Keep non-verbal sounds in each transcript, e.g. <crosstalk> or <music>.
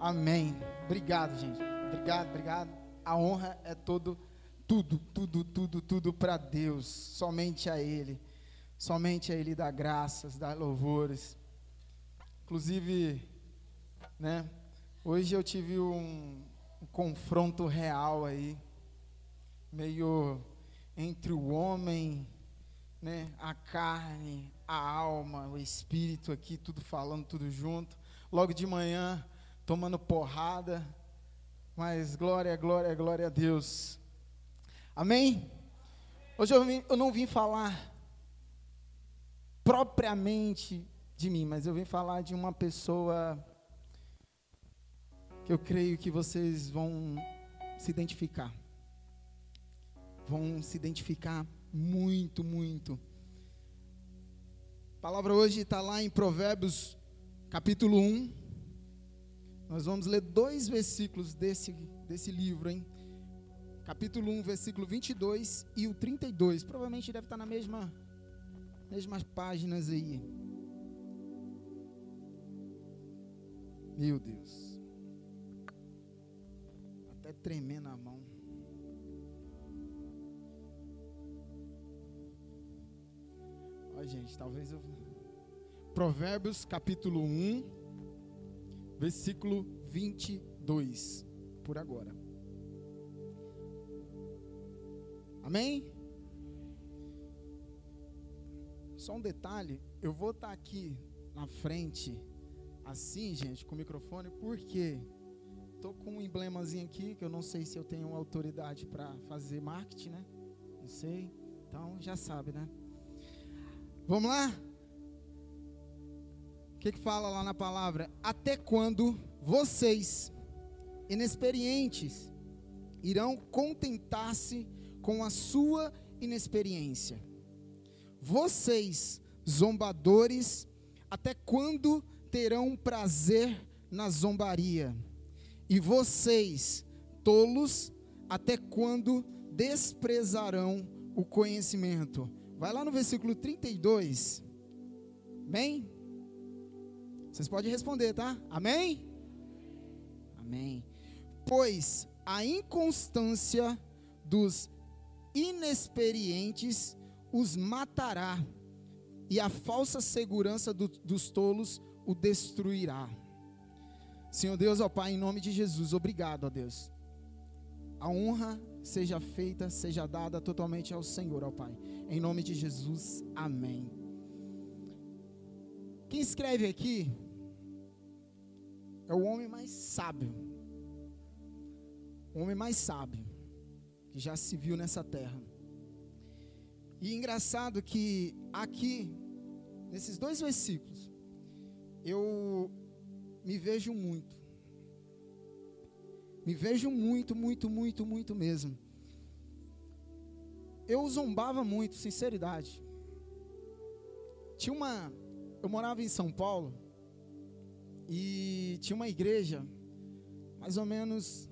Amém. Obrigado, gente. Obrigado, obrigado. A honra é todo, tudo, tudo, tudo, tudo para Deus. Somente a Ele. Somente a Ele dá graças, dá louvores. Inclusive, né? Hoje eu tive um, um confronto real aí, meio entre o homem, né, a carne, a alma, o espírito aqui, tudo falando, tudo junto. Logo de manhã, tomando porrada, mas glória, glória, glória a Deus. Amém? Hoje eu, vim, eu não vim falar propriamente de mim, mas eu vim falar de uma pessoa que eu creio que vocês vão se identificar. Vão se identificar muito, muito. A palavra hoje está lá em Provérbios, capítulo 1. Nós vamos ler dois versículos desse, desse livro, hein? Capítulo 1, versículo 22 e o 32. Provavelmente deve estar na mesma, mesmas páginas aí. Meu Deus. Até tremer na mão. Ó, gente, talvez eu. Provérbios capítulo 1, versículo 22. Por agora. Amém? Só um detalhe, eu vou estar aqui na frente, assim, gente, com o microfone, porque tô com um emblemazinho aqui que eu não sei se eu tenho autoridade para fazer marketing, né? Não sei. Então já sabe, né? Vamos lá? O que, que fala lá na palavra? Até quando vocês, inexperientes, irão contentar-se com a sua inexperiência? Vocês, zombadores, até quando terão prazer na zombaria? E vocês, tolos, até quando desprezarão o conhecimento? Vai lá no versículo 32. Amém? Vocês podem responder, tá? Amém? Amém. Pois a inconstância dos inexperientes os matará, e a falsa segurança do, dos tolos o destruirá. Senhor Deus, ó Pai, em nome de Jesus, obrigado, ó Deus. A honra seja feita, seja dada totalmente ao Senhor, ó Pai. Em nome de Jesus, amém. Quem escreve aqui é o homem mais sábio. O homem mais sábio que já se viu nessa terra. E engraçado que aqui, nesses dois versículos, eu me vejo muito. Me vejo muito, muito, muito, muito mesmo. Eu zombava muito, sinceridade. Tinha uma. Eu morava em São Paulo e tinha uma igreja, mais ou menos,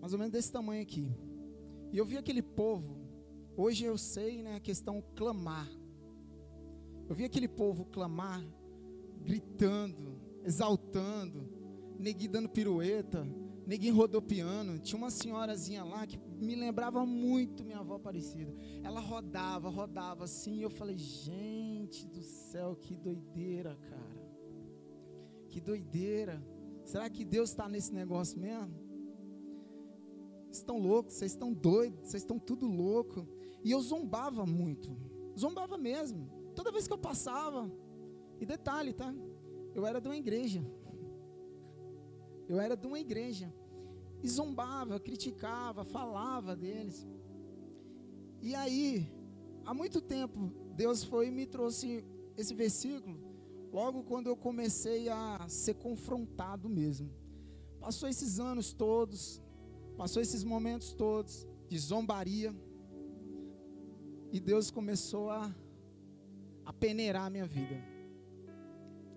mais ou menos desse tamanho aqui. E eu vi aquele povo. Hoje eu sei, né, a questão clamar. Eu vi aquele povo clamar, gritando, exaltando, neguinho dando pirueta, neguinho rodopiando. Tinha uma senhorazinha lá que me lembrava muito minha avó Aparecida. Ela rodava, rodava assim, e eu falei, gente do céu, que doideira, cara. Que doideira. Será que Deus está nesse negócio mesmo? Vocês estão loucos, vocês estão doidos, vocês estão tudo louco. E eu zombava muito. Zombava mesmo. Toda vez que eu passava. E detalhe, tá? Eu era de uma igreja. Eu era de uma igreja. E zombava, criticava, falava deles. E aí, há muito tempo, Deus foi e me trouxe esse versículo, logo quando eu comecei a ser confrontado mesmo. Passou esses anos todos, passou esses momentos todos de zombaria, e Deus começou a, a peneirar a minha vida.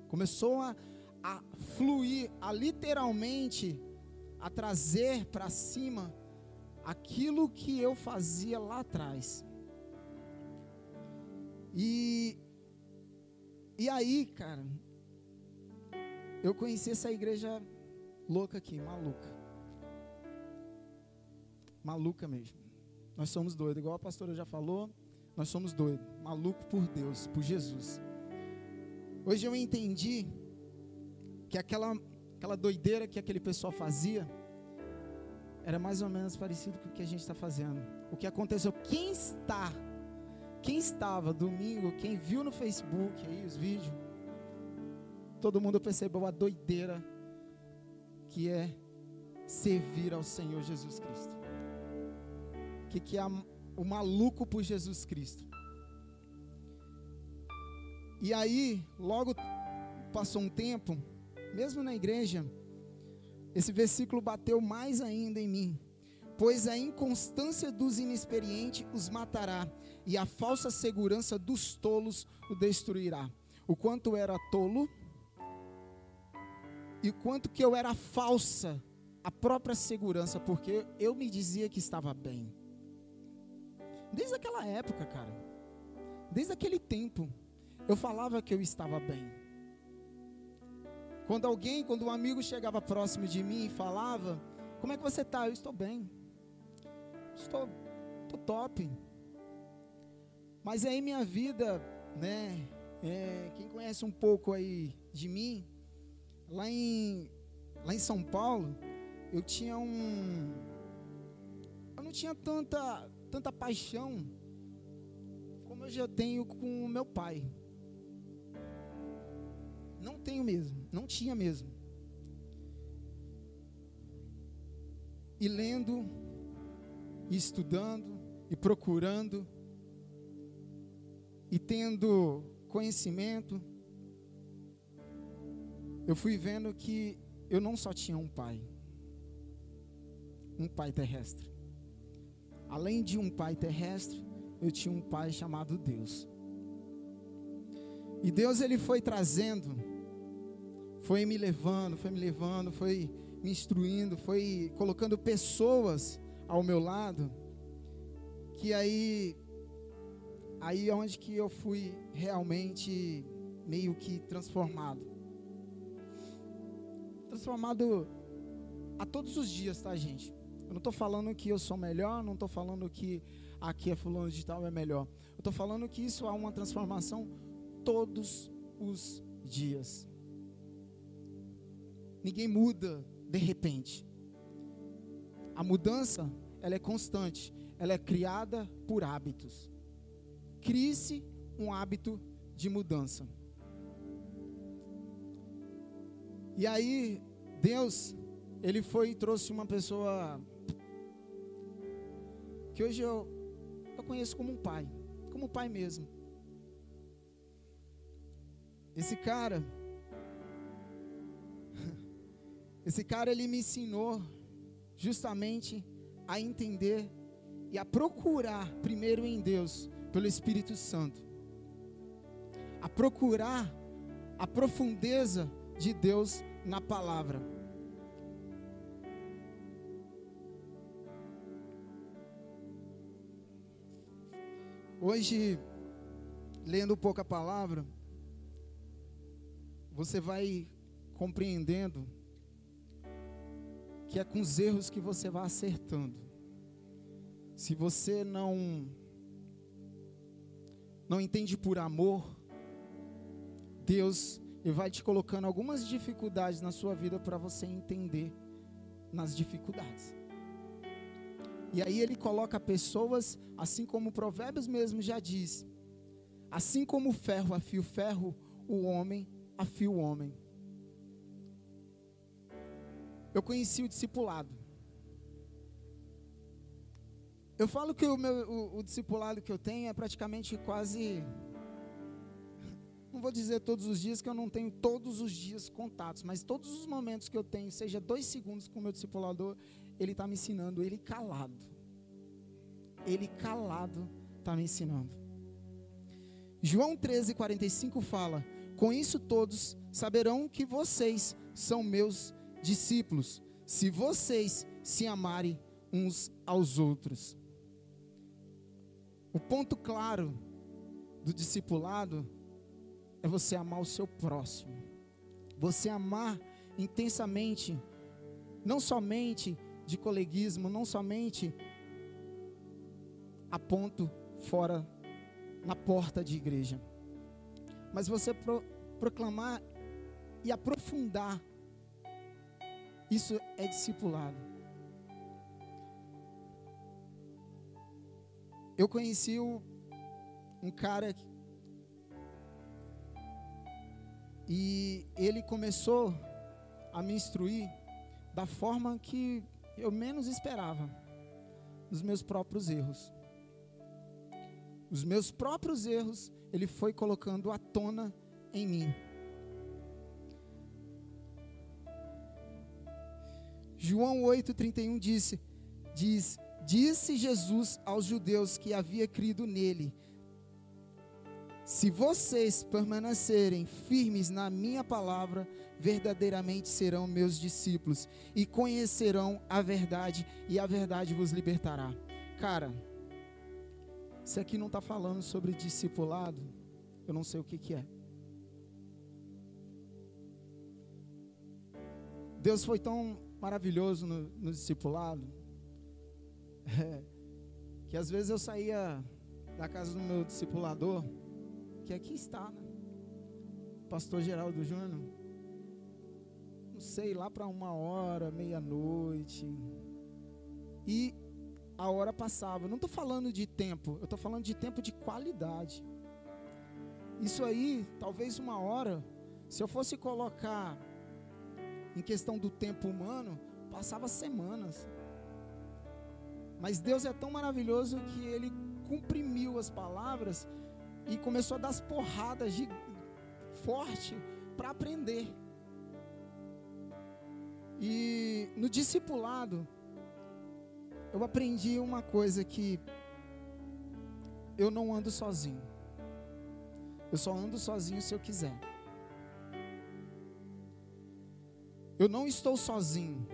Começou a, a fluir, a literalmente a trazer para cima aquilo que eu fazia lá atrás. E e aí, cara, eu conheci essa igreja louca aqui, maluca. Maluca mesmo. Nós somos doidos, igual a pastora já falou, nós somos doidos, maluco por Deus, por Jesus. Hoje eu entendi que aquela, aquela doideira que aquele pessoal fazia era mais ou menos parecido com o que a gente está fazendo. O que aconteceu, quem está, quem estava domingo, quem viu no Facebook aí os vídeos, todo mundo percebeu a doideira que é servir ao Senhor Jesus Cristo. Que que é o maluco por Jesus Cristo. E aí, logo passou um tempo, mesmo na igreja, esse versículo bateu mais ainda em mim. Pois a inconstância dos inexperientes os matará, e a falsa segurança dos tolos o destruirá. O quanto era tolo, e quanto que eu era falsa, a própria segurança, porque eu me dizia que estava bem. Desde aquela época, cara, desde aquele tempo, eu falava que eu estava bem. Quando alguém, quando um amigo chegava próximo de mim e falava: Como é que você está? Eu estou bem. Estou, estou top. Mas aí minha vida, né? É, quem conhece um pouco aí de mim, lá em, lá em São Paulo, eu tinha um. Eu não tinha tanta, tanta paixão como eu já tenho com o meu pai. Não tenho mesmo, não tinha mesmo. E lendo, e estudando, e procurando, e tendo conhecimento, eu fui vendo que eu não só tinha um pai, um pai terrestre. Além de um pai terrestre, eu tinha um pai chamado Deus. E Deus ele foi trazendo, foi me levando, foi me levando, foi me instruindo, foi colocando pessoas ao meu lado, que aí aí é onde que eu fui realmente meio que transformado transformado a todos os dias, tá, gente? Eu não estou falando que eu sou melhor, não estou falando que aqui é fulano de tal é melhor. Eu estou falando que isso há uma transformação todos os dias. Ninguém muda de repente. A mudança, ela é constante. Ela é criada por hábitos. Crie-se um hábito de mudança. E aí, Deus, Ele foi e trouxe uma pessoa que hoje eu, eu conheço como um pai, como pai mesmo. Esse cara, esse cara ele me ensinou justamente a entender e a procurar primeiro em Deus, pelo Espírito Santo. A procurar a profundeza de Deus na palavra. Hoje, lendo um pouco a palavra, você vai compreendendo que é com os erros que você vai acertando. Se você não não entende por amor, Deus vai te colocando algumas dificuldades na sua vida para você entender nas dificuldades. E aí ele coloca pessoas, assim como Provérbios mesmo já diz, assim como o ferro afia o ferro, o homem afia o homem. Eu conheci o discipulado. Eu falo que o, meu, o, o discipulado que eu tenho é praticamente quase não vou dizer todos os dias que eu não tenho todos os dias contatos, mas todos os momentos que eu tenho, seja dois segundos com o meu discipulador, ele está me ensinando, ele calado. Ele calado está me ensinando. João 13, 45 fala: Com isso todos saberão que vocês são meus discípulos, se vocês se amarem uns aos outros. O ponto claro do discipulado é você amar o seu próximo. Você amar intensamente não somente de coleguismo, não somente a ponto fora na porta de igreja, mas você pro, proclamar e aprofundar. Isso é discipulado. Eu conheci um cara e ele começou a me instruir da forma que eu menos esperava, nos meus próprios erros. Os meus próprios erros, ele foi colocando à tona em mim. João 8:31 disse: diz: Disse Jesus aos judeus que havia crido nele: Se vocês permanecerem firmes na minha palavra, verdadeiramente serão meus discípulos e conhecerão a verdade, e a verdade vos libertará. Cara, se aqui não está falando sobre discipulado, eu não sei o que, que é. Deus foi tão maravilhoso no, no discipulado, é, que às vezes eu saía da casa do meu discipulador, que aqui está, né? Pastor Geraldo Júnior, não sei, lá para uma hora, meia-noite, e a hora passava. Não estou falando de tempo, eu estou falando de tempo de qualidade. Isso aí, talvez uma hora, se eu fosse colocar em questão do tempo humano, passava semanas. Mas Deus é tão maravilhoso que ele comprimiu as palavras e começou a dar as porradas de forte para aprender. E no discipulado, eu aprendi uma coisa que eu não ando sozinho. Eu só ando sozinho se eu quiser. Eu não estou sozinho.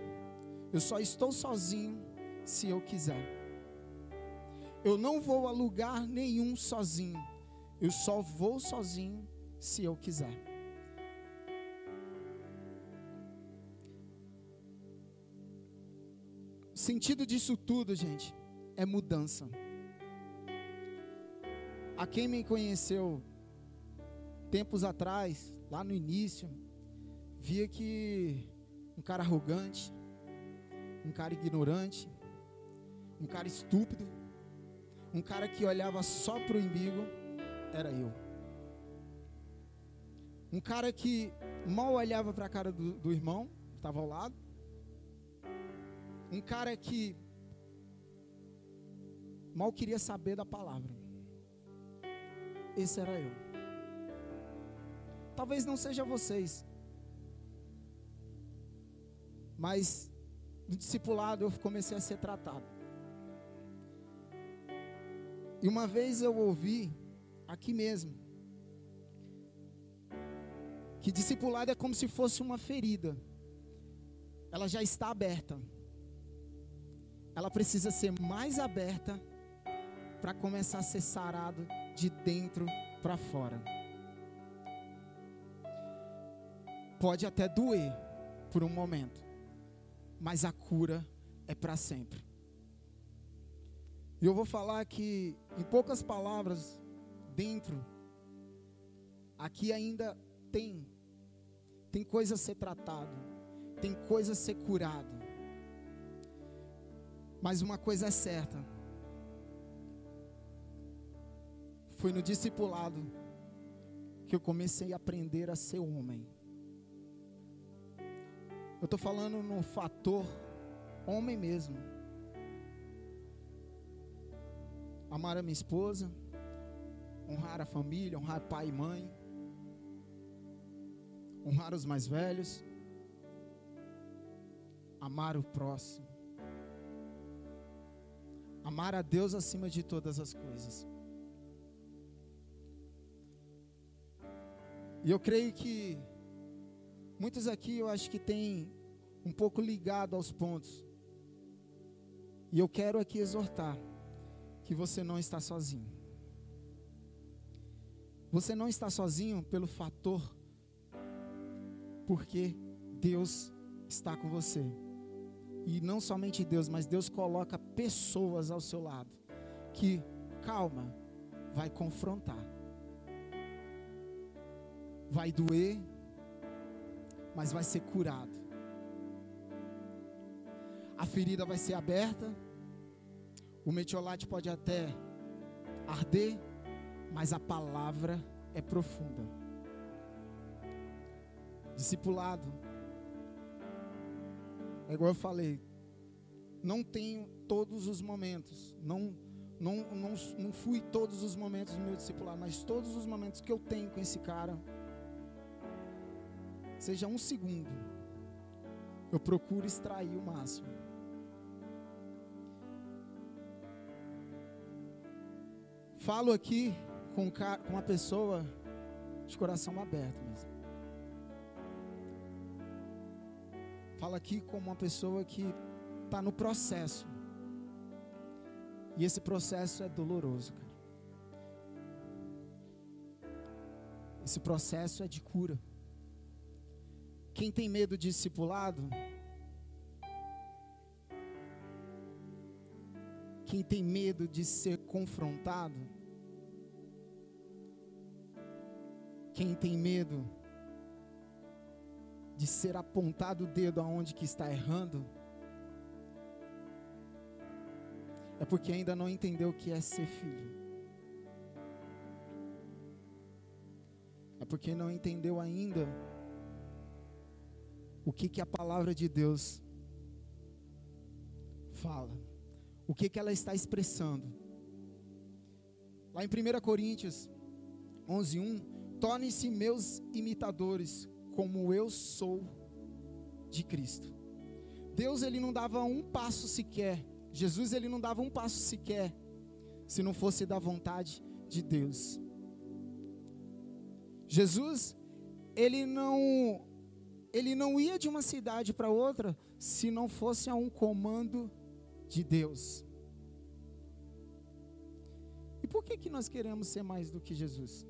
Eu só estou sozinho se eu quiser. Eu não vou a lugar nenhum sozinho. Eu só vou sozinho se eu quiser. O sentido disso tudo, gente, é mudança. A quem me conheceu tempos atrás, lá no início, via que um cara arrogante, um cara ignorante, um cara estúpido, um cara que olhava só para o umbigo, era eu. Um cara que mal olhava para a cara do, do irmão, estava ao lado. Um cara que mal queria saber da palavra. Esse era eu. Talvez não seja vocês, mas no discipulado eu comecei a ser tratado. E uma vez eu ouvi, aqui mesmo, que discipulado é como se fosse uma ferida. Ela já está aberta. Ela precisa ser mais aberta para começar a ser sarado de dentro para fora. Pode até doer por um momento mas a cura é para sempre. E eu vou falar que, em poucas palavras, dentro, aqui ainda tem, tem coisa a ser tratado, tem coisa a ser curado. Mas uma coisa é certa, foi no discipulado que eu comecei a aprender a ser homem. Eu estou falando no fator homem mesmo. Amar a minha esposa, honrar a família, honrar pai e mãe, honrar os mais velhos, amar o próximo, amar a Deus acima de todas as coisas. E eu creio que Muitos aqui eu acho que tem um pouco ligado aos pontos. E eu quero aqui exortar que você não está sozinho. Você não está sozinho pelo fator porque Deus está com você. E não somente Deus, mas Deus coloca pessoas ao seu lado que, calma, vai confrontar. Vai doer, mas vai ser curado. A ferida vai ser aberta. O metiolate pode até arder, mas a palavra é profunda. Discipulado. É igual eu falei, não tenho todos os momentos, não, não, não, não fui todos os momentos do meu discipulado, mas todos os momentos que eu tenho com esse cara, seja um segundo, eu procuro extrair o máximo. Falo aqui com, uma pessoa de coração aberto mesmo. Falo aqui com uma pessoa que está no processo. E esse processo é doloroso, cara. Esse processo é de cura. Quem tem medo de discipulado, quem tem medo de ser confrontado, quem tem medo de ser apontado o dedo aonde que está errando, é porque ainda não entendeu o que é ser filho. É porque não entendeu ainda o que, que a palavra de Deus fala, o que, que ela está expressando. Lá em 1 Coríntios 11, 1, tornem-se meus imitadores, como eu sou de Cristo. Deus ele não dava um passo sequer, Jesus ele não dava um passo sequer, se não fosse da vontade de Deus. Jesus, ele não ele não ia de uma cidade para outra se não fosse a um comando de Deus. E por que que nós queremos ser mais do que Jesus?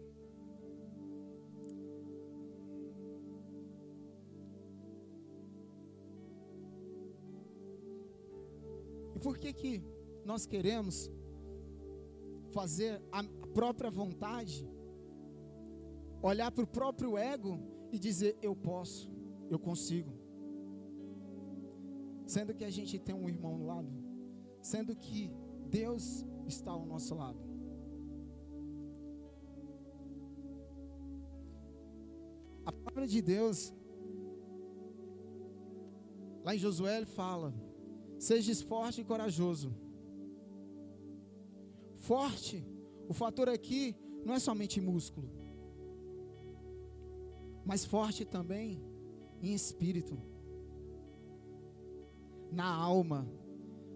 E por que que nós queremos fazer a própria vontade, olhar para o próprio ego e dizer eu posso? Eu consigo. Sendo que a gente tem um irmão no lado, sendo que Deus está ao nosso lado. A palavra de Deus, lá em Josué, ele fala: Seja forte e corajoso. Forte, o fator aqui não é somente músculo, mas forte também em espírito, na alma.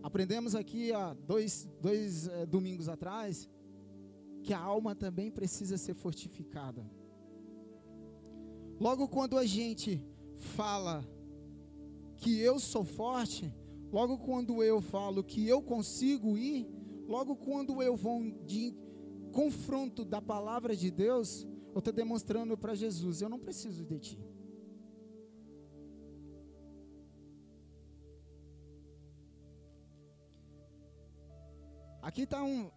Aprendemos aqui há dois, dois é, domingos atrás que a alma também precisa ser fortificada. Logo quando a gente fala que eu sou forte, logo quando eu falo que eu consigo ir, logo quando eu vou de confronto da palavra de Deus, eu estou demonstrando para Jesus: eu não preciso de ti. Aqui está um,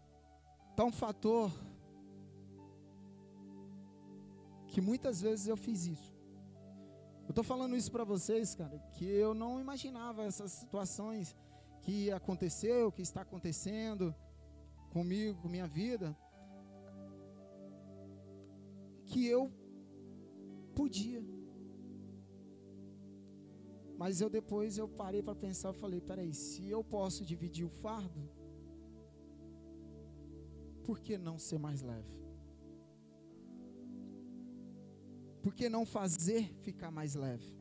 tá um fator que muitas vezes eu fiz isso. Eu estou falando isso para vocês, cara, que eu não imaginava essas situações que aconteceu, que está acontecendo comigo, com minha vida, que eu podia. Mas eu depois eu parei para pensar, e falei, peraí, se eu posso dividir o fardo, por que não ser mais leve? Por que não fazer ficar mais leve?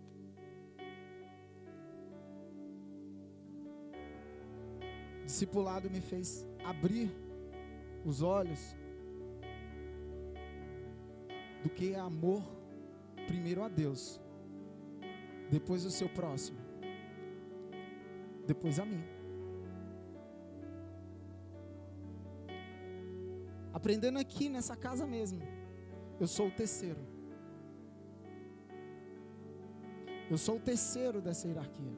Discipulado me fez abrir os olhos do que é amor primeiro a Deus, depois o seu próximo, depois a mim. Aprendendo aqui nessa casa mesmo. Eu sou o terceiro. Eu sou o terceiro dessa hierarquia.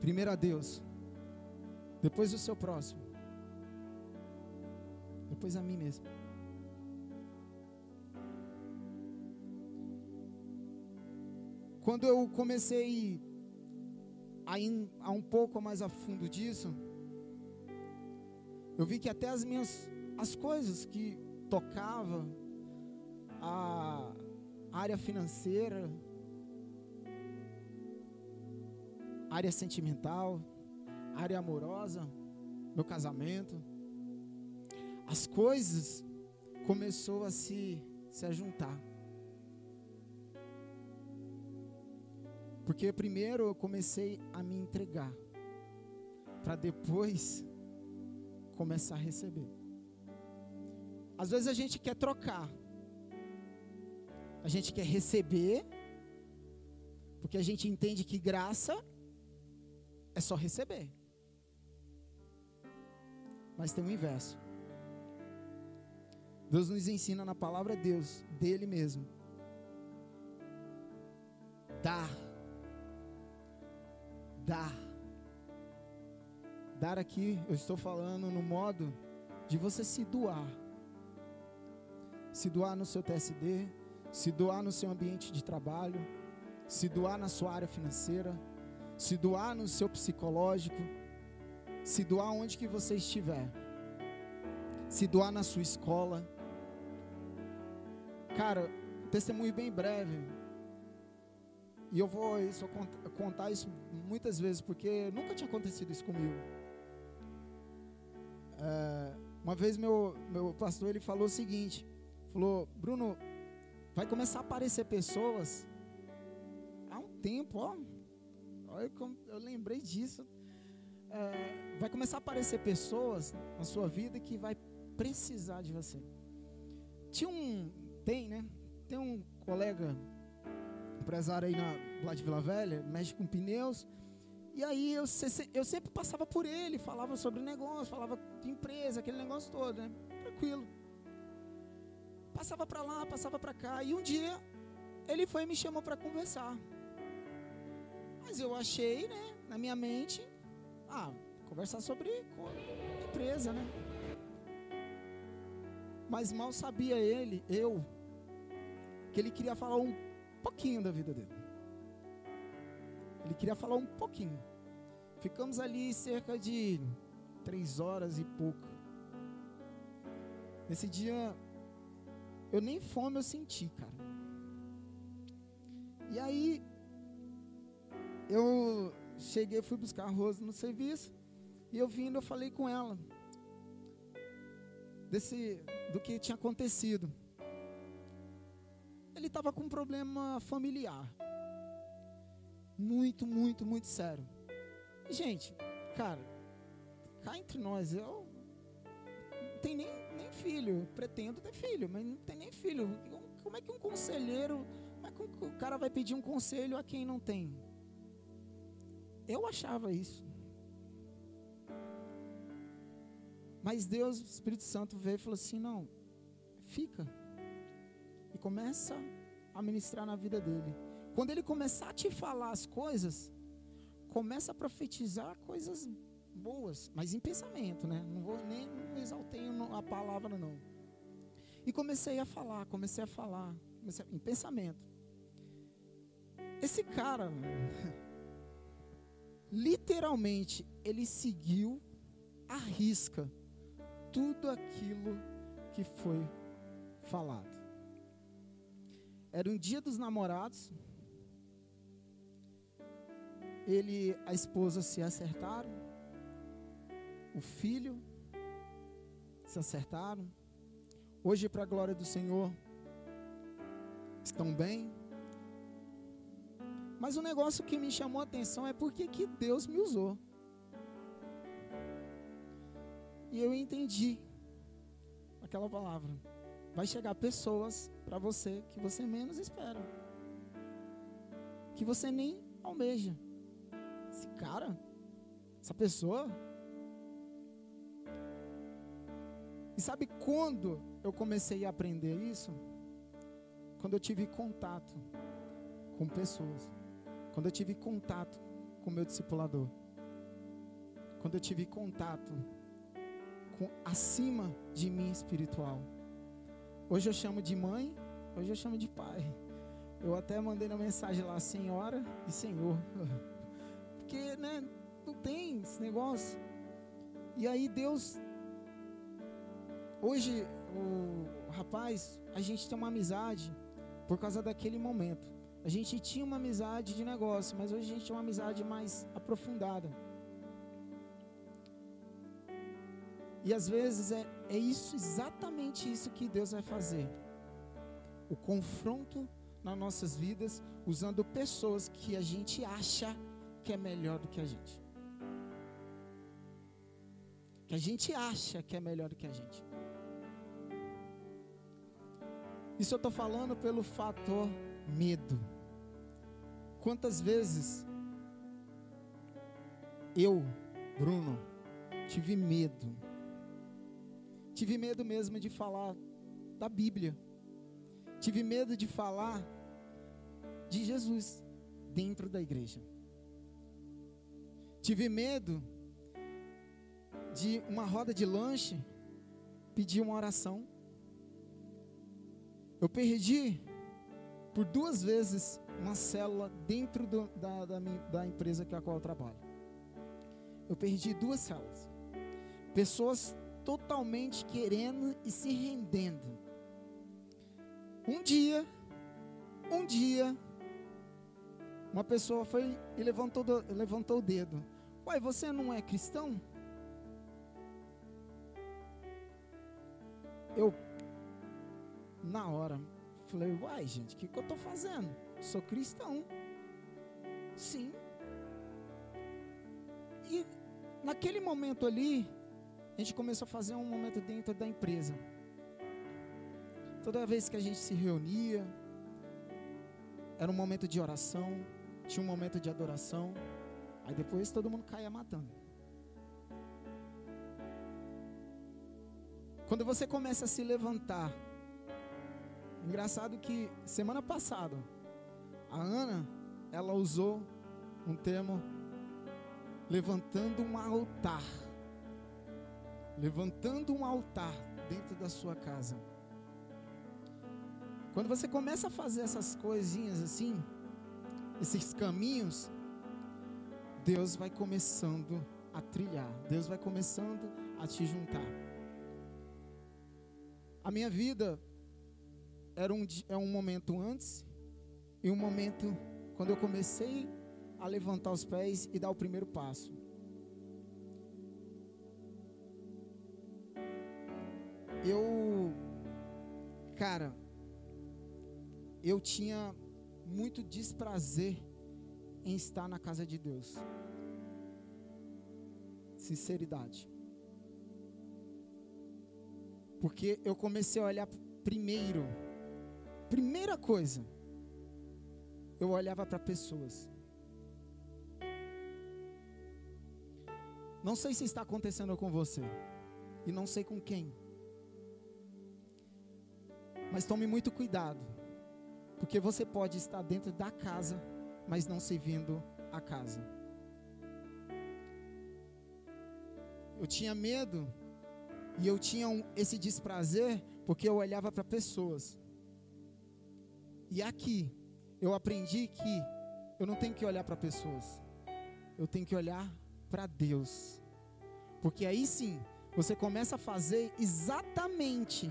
Primeiro a Deus, depois o seu próximo, depois a mim mesmo. Quando eu comecei a ir a um pouco mais a fundo disso, eu vi que até as minhas as coisas que tocava a área financeira, área sentimental, área amorosa, meu casamento, as coisas começou a se se juntar. Porque primeiro eu comecei a me entregar, para depois começar a receber. Às vezes a gente quer trocar, a gente quer receber, porque a gente entende que graça é só receber. Mas tem o inverso. Deus nos ensina na palavra Deus, dele mesmo. Dar dar. Dar aqui, eu estou falando no modo de você se doar. Se doar no seu TSD, se doar no seu ambiente de trabalho, se doar na sua área financeira, se doar no seu psicológico, se doar onde que você estiver. Se doar na sua escola. Cara, testemunho bem breve. E eu vou isso, contar isso muitas vezes, porque nunca tinha acontecido isso comigo. É, uma vez meu, meu pastor ele falou o seguinte, falou, Bruno, vai começar a aparecer pessoas há um tempo, ó, olha como eu lembrei disso. É, vai começar a aparecer pessoas na sua vida que vai precisar de você. Tinha um, tem, né? Tem um colega empresário aí na, lá de Vila Velha, mexe com pneus. E aí eu, eu sempre passava por ele, falava sobre negócio, falava de empresa, aquele negócio todo, né? Tranquilo. Passava para lá, passava para cá. E um dia ele foi e me chamou para conversar. Mas eu achei, né, na minha mente, ah, conversar sobre empresa, né? Mas mal sabia ele, eu, que ele queria falar um pouquinho da vida dele. Ele queria falar um pouquinho. Ficamos ali cerca de três horas e pouco. Nesse dia, eu nem fome eu senti, cara. E aí, eu cheguei, fui buscar arroz no serviço. E eu vindo, eu falei com ela. Desse, do que tinha acontecido ele estava com um problema familiar. Muito, muito, muito sério. E, gente, cara, cá entre nós, eu não nem, nem filho. Pretendo ter filho, mas não tem nem filho. Como é que um conselheiro, como é que o cara vai pedir um conselho a quem não tem? Eu achava isso. Mas Deus, o Espírito Santo veio e falou assim: não, fica e começa a ministrar na vida dele. Quando ele começar a te falar as coisas, começa a profetizar coisas boas, mas em pensamento, né? Não vou nem não exaltei a palavra não. E comecei a falar, comecei a falar, comecei a, em pensamento. Esse cara, <laughs> literalmente, ele seguiu a risca tudo aquilo que foi falado. Era um dia dos namorados. Ele, a esposa se acertaram. O filho se acertaram. Hoje, para a glória do Senhor, estão bem. Mas o negócio que me chamou a atenção é porque que Deus me usou. E eu entendi aquela palavra. Vai chegar pessoas para você que você menos espera. Que você nem almeja. Esse cara, essa pessoa. E sabe quando eu comecei a aprender isso? Quando eu tive contato com pessoas. Quando eu tive contato com meu discipulador. quando eu tive contato com acima de mim espiritual. Hoje eu chamo de mãe, hoje eu chamo de pai. Eu até mandei na mensagem lá, senhora e senhor. <laughs> Porque, né, não tem esse negócio. E aí Deus hoje o rapaz, a gente tem uma amizade por causa daquele momento. A gente tinha uma amizade de negócio, mas hoje a gente tem uma amizade mais aprofundada. E às vezes é, é isso, exatamente isso que Deus vai fazer. O confronto nas nossas vidas, usando pessoas que a gente acha que é melhor do que a gente. Que a gente acha que é melhor do que a gente. Isso eu estou falando pelo fator medo. Quantas vezes eu, Bruno, tive medo. Tive medo mesmo de falar da Bíblia. Tive medo de falar de Jesus dentro da igreja. Tive medo de uma roda de lanche pedir uma oração. Eu perdi por duas vezes uma célula dentro do, da, da, da empresa com a qual eu trabalho. Eu perdi duas células. Pessoas totalmente querendo e se rendendo. Um dia, um dia, uma pessoa foi e levantou, levantou o dedo. Uai, você não é cristão? Eu na hora. Falei, uai, gente, o que, que eu estou fazendo? Sou cristão. Sim. E naquele momento ali, a gente começou a fazer um momento dentro da empresa. Toda vez que a gente se reunia, era um momento de oração, tinha um momento de adoração, aí depois todo mundo caía matando. Quando você começa a se levantar Engraçado que semana passada a Ana ela usou um termo levantando um altar. Levantando um altar dentro da sua casa. Quando você começa a fazer essas coisinhas assim, esses caminhos, Deus vai começando a trilhar, Deus vai começando a te juntar. A minha vida era um, é um momento antes e um momento quando eu comecei a levantar os pés e dar o primeiro passo. Eu, cara, eu tinha muito desprazer em estar na casa de Deus. Sinceridade. Porque eu comecei a olhar primeiro Primeira coisa, eu olhava para pessoas. Não sei se está acontecendo com você, e não sei com quem. Mas tome muito cuidado, porque você pode estar dentro da casa, mas não servindo a casa. Eu tinha medo e eu tinha um, esse desprazer porque eu olhava para pessoas. E aqui eu aprendi que eu não tenho que olhar para pessoas, eu tenho que olhar para Deus. Porque aí sim, você começa a fazer exatamente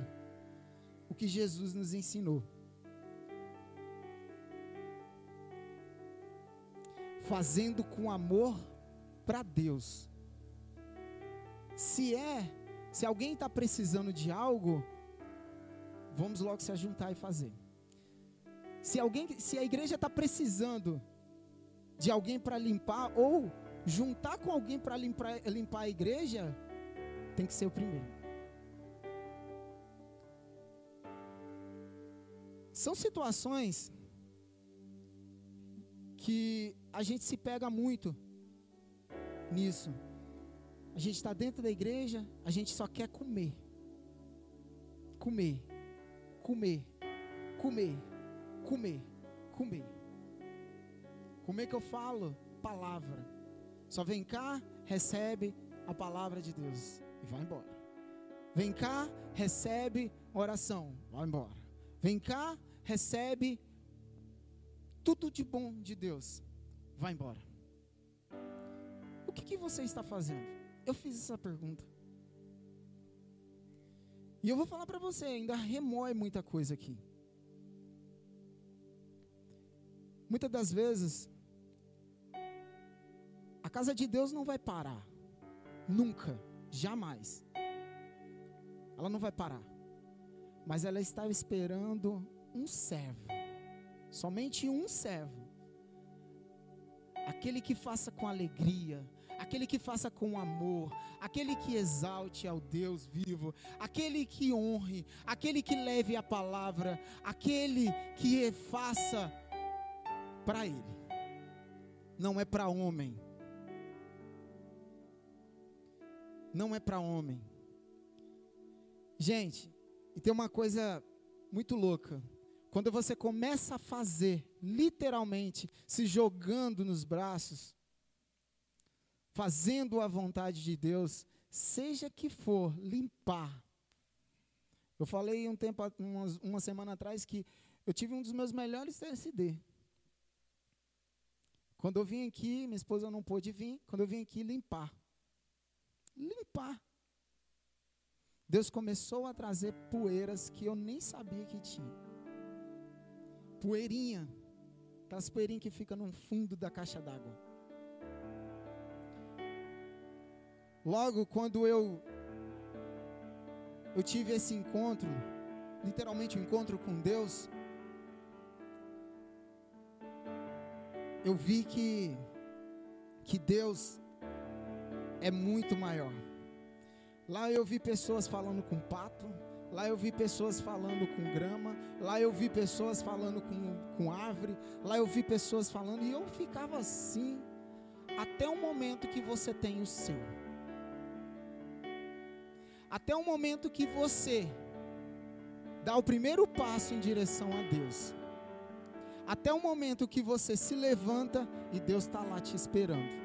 o que Jesus nos ensinou. Fazendo com amor para Deus. Se é, se alguém está precisando de algo, vamos logo se ajuntar e fazer. Se alguém, se a igreja está precisando de alguém para limpar ou juntar com alguém para limpar, limpar a igreja, tem que ser o primeiro. São situações que a gente se pega muito nisso. A gente está dentro da igreja, a gente só quer comer. Comer, comer, comer comer. Comer. Comer que eu falo? Palavra. Só vem cá, recebe, a palavra de Deus e vai embora. Vem cá, recebe oração, vai embora. Vem cá, recebe tudo de bom de Deus, vai embora. O que, que você está fazendo? Eu fiz essa pergunta. E eu vou falar para você, ainda remói muita coisa aqui. Muitas das vezes, a casa de Deus não vai parar. Nunca, jamais. Ela não vai parar. Mas ela estava esperando um servo. Somente um servo. Aquele que faça com alegria, aquele que faça com amor, aquele que exalte ao Deus vivo, aquele que honre, aquele que leve a palavra, aquele que faça para Ele, não é para homem. Não é para homem. Gente, e tem uma coisa muito louca. Quando você começa a fazer, literalmente, se jogando nos braços, fazendo a vontade de Deus, seja que for, limpar. Eu falei um tempo, uma, uma semana atrás, que eu tive um dos meus melhores TSD. Quando eu vim aqui, minha esposa não pôde vir, quando eu vim aqui limpar. Limpar. Deus começou a trazer poeiras que eu nem sabia que tinha. Poeirinha. Aquelas poeirinhas que ficam no fundo da caixa d'água. Logo quando eu eu tive esse encontro, literalmente um encontro com Deus, eu vi que, que Deus é muito maior. Lá eu vi pessoas falando com pato, lá eu vi pessoas falando com grama, lá eu vi pessoas falando com, com árvore, lá eu vi pessoas falando, e eu ficava assim, até o momento que você tem o seu. Até o momento que você dá o primeiro passo em direção a Deus até o momento que você se levanta e Deus está lá te esperando.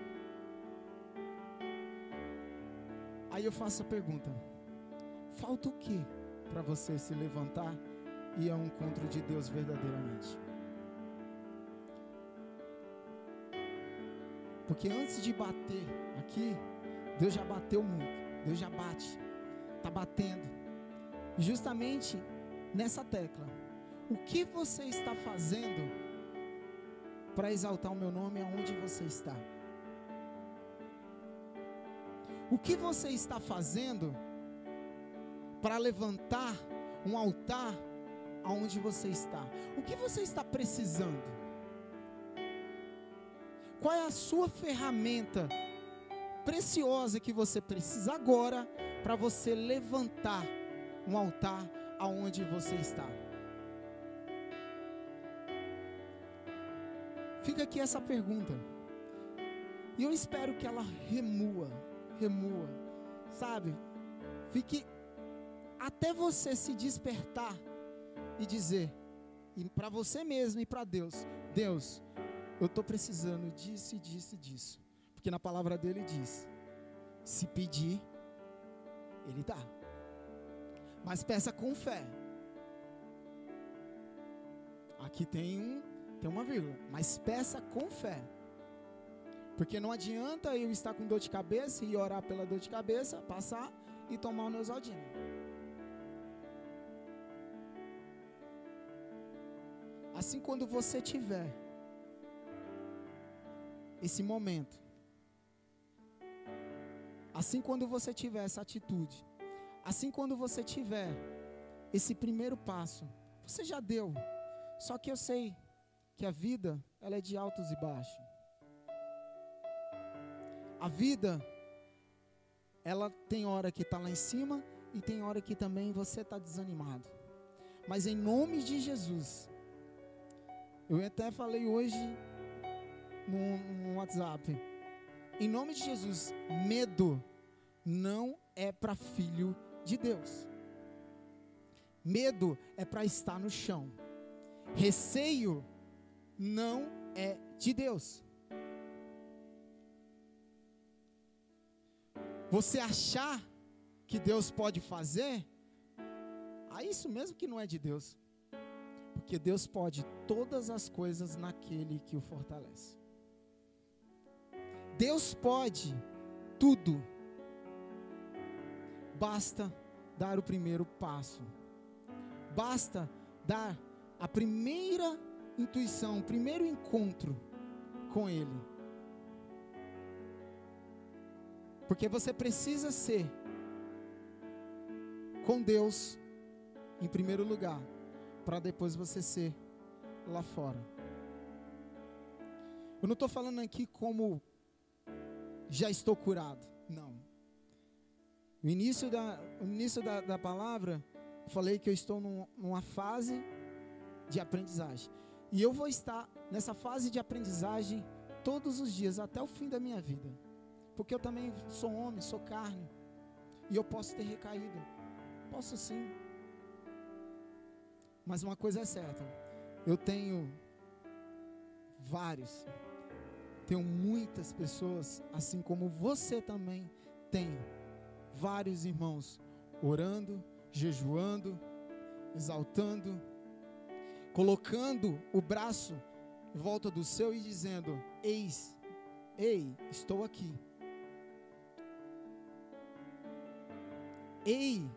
Aí eu faço a pergunta: falta o que para você se levantar e ao encontro de Deus verdadeiramente? Porque antes de bater aqui, Deus já bateu muito, Deus já bate, está batendo. Justamente nessa tecla, o que você está fazendo para exaltar o meu nome aonde você está? O que você está fazendo para levantar um altar aonde você está? O que você está precisando? Qual é a sua ferramenta preciosa que você precisa agora para você levantar um altar aonde você está? Fica aqui essa pergunta. E eu espero que ela remua, remua, sabe? Fique até você se despertar e dizer, e para você mesmo e para Deus: Deus, eu estou precisando disso e disso e disso. Porque na palavra dele diz: se pedir, ele dá. Mas peça com fé. Aqui tem um tem uma vírgula. Mas peça com fé. Porque não adianta eu estar com dor de cabeça e orar pela dor de cabeça, passar e tomar o Neusaldina. Assim quando você tiver esse momento, assim quando você tiver essa atitude, assim quando você tiver esse primeiro passo, você já deu. Só que eu sei que a vida ela é de altos e baixos. A vida ela tem hora que está lá em cima e tem hora que também você está desanimado. Mas em nome de Jesus, eu até falei hoje no, no WhatsApp. Em nome de Jesus, medo não é para filho de Deus. Medo é para estar no chão. Receio não é de Deus. você achar que Deus pode fazer, aí isso mesmo que não é de Deus. Porque Deus pode todas as coisas naquele que o fortalece. Deus pode tudo. Basta dar o primeiro passo. Basta dar a primeira intuição, o primeiro encontro com Ele. Porque você precisa ser com Deus em primeiro lugar, para depois você ser lá fora. Eu não estou falando aqui como já estou curado. Não. No início da, no início da, da palavra, falei que eu estou num, numa fase de aprendizagem. E eu vou estar nessa fase de aprendizagem todos os dias, até o fim da minha vida. Porque eu também sou homem, sou carne. E eu posso ter recaído. Posso sim. Mas uma coisa é certa. Eu tenho vários. Tenho muitas pessoas, assim como você também tem. Vários irmãos orando, jejuando, exaltando, colocando o braço em volta do seu e dizendo: Eis, ei, estou aqui. Ei,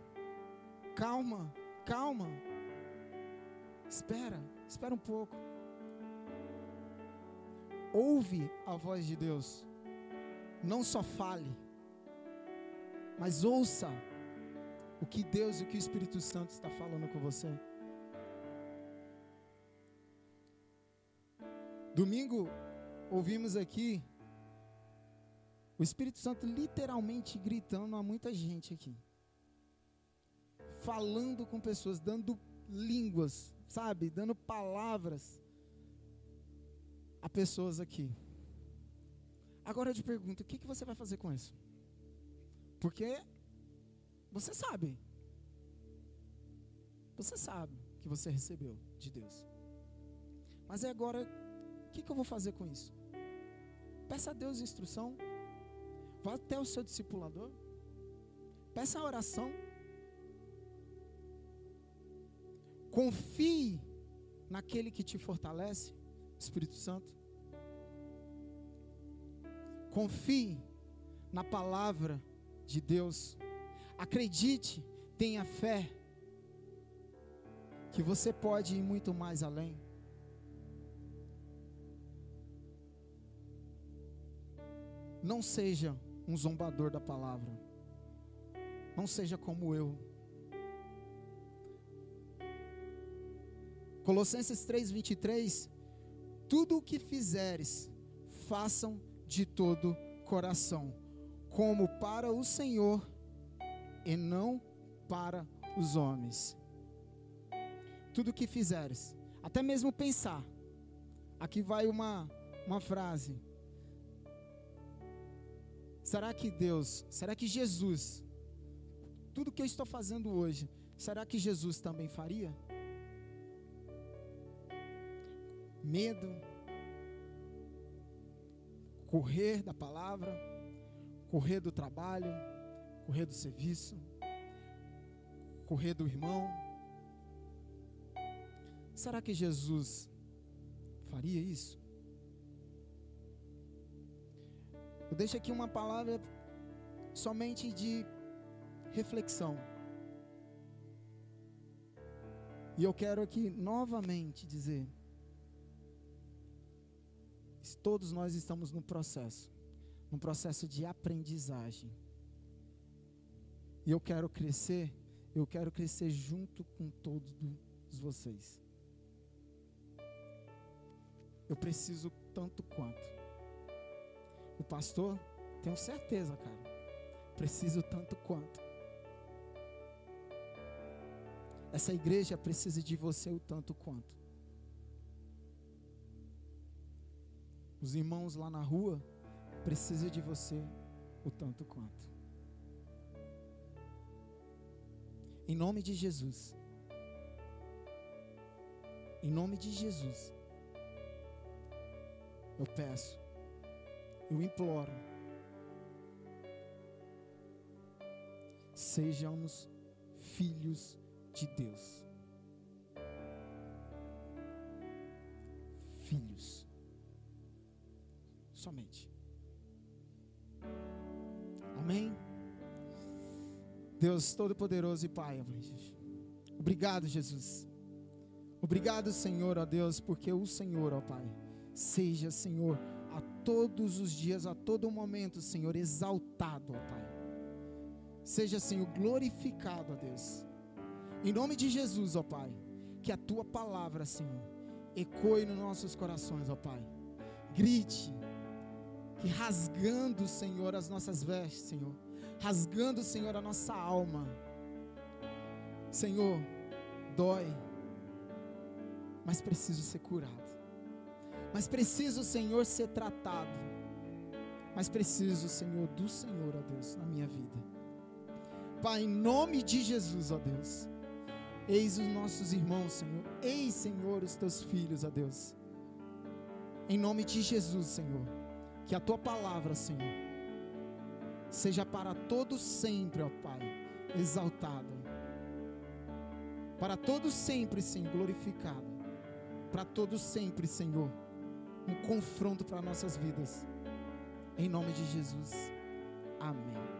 calma, calma. Espera, espera um pouco. Ouve a voz de Deus. Não só fale, mas ouça o que Deus e o que o Espírito Santo está falando com você. Domingo ouvimos aqui o Espírito Santo literalmente gritando a muita gente aqui. Falando com pessoas, dando línguas, sabe? Dando palavras a pessoas aqui. Agora eu te pergunto, o que, que você vai fazer com isso? Porque você sabe. Você sabe que você recebeu de Deus. Mas é agora, o que, que eu vou fazer com isso? Peça a Deus instrução. Vá até o seu discipulador. Peça a oração. Confie naquele que te fortalece, Espírito Santo. Confie na palavra de Deus. Acredite, tenha fé, que você pode ir muito mais além. Não seja um zombador da palavra. Não seja como eu. Colossenses 3:23 Tudo o que fizeres, façam de todo coração, como para o Senhor e não para os homens. Tudo que fizeres, até mesmo pensar. Aqui vai uma, uma frase. Será que Deus, será que Jesus, tudo que eu estou fazendo hoje, será que Jesus também faria? Medo, correr da palavra, correr do trabalho, correr do serviço, correr do irmão. Será que Jesus faria isso? Eu deixo aqui uma palavra somente de reflexão. E eu quero aqui novamente dizer: todos nós estamos no processo, num processo de aprendizagem. E eu quero crescer, eu quero crescer junto com todos vocês. Eu preciso tanto quanto. O pastor, tenho certeza, cara. Preciso tanto quanto. Essa igreja precisa de você o tanto quanto. Os irmãos lá na rua precisam de você o tanto quanto. Em nome de Jesus. Em nome de Jesus. Eu peço, eu imploro, sejamos filhos de Deus. Filhos. Somente. Amém? Deus Todo-Poderoso e Pai, obrigado, Jesus. Obrigado, Senhor, ó Deus, porque o Senhor, ó Pai, seja, Senhor, todos os dias, a todo momento, Senhor, exaltado, ó Pai. Seja, Senhor, glorificado, ó Deus. Em nome de Jesus, ó Pai, que a tua palavra, Senhor, ecoe nos nossos corações, ó Pai. Grite, que rasgando, Senhor, as nossas vestes, Senhor, rasgando, Senhor, a nossa alma. Senhor, dói, mas preciso ser curado. Mas preciso, Senhor, ser tratado. Mas preciso, Senhor, do Senhor, ó Deus, na minha vida. Pai, em nome de Jesus, ó Deus. Eis os nossos irmãos, Senhor. Eis, Senhor, os teus filhos, ó Deus. Em nome de Jesus, Senhor. Que a tua palavra, Senhor, seja para todos sempre, ó Pai, exaltada. Para todos sempre, Senhor, glorificada. Para todos sempre, Senhor, um confronto para nossas vidas. Em nome de Jesus. Amém.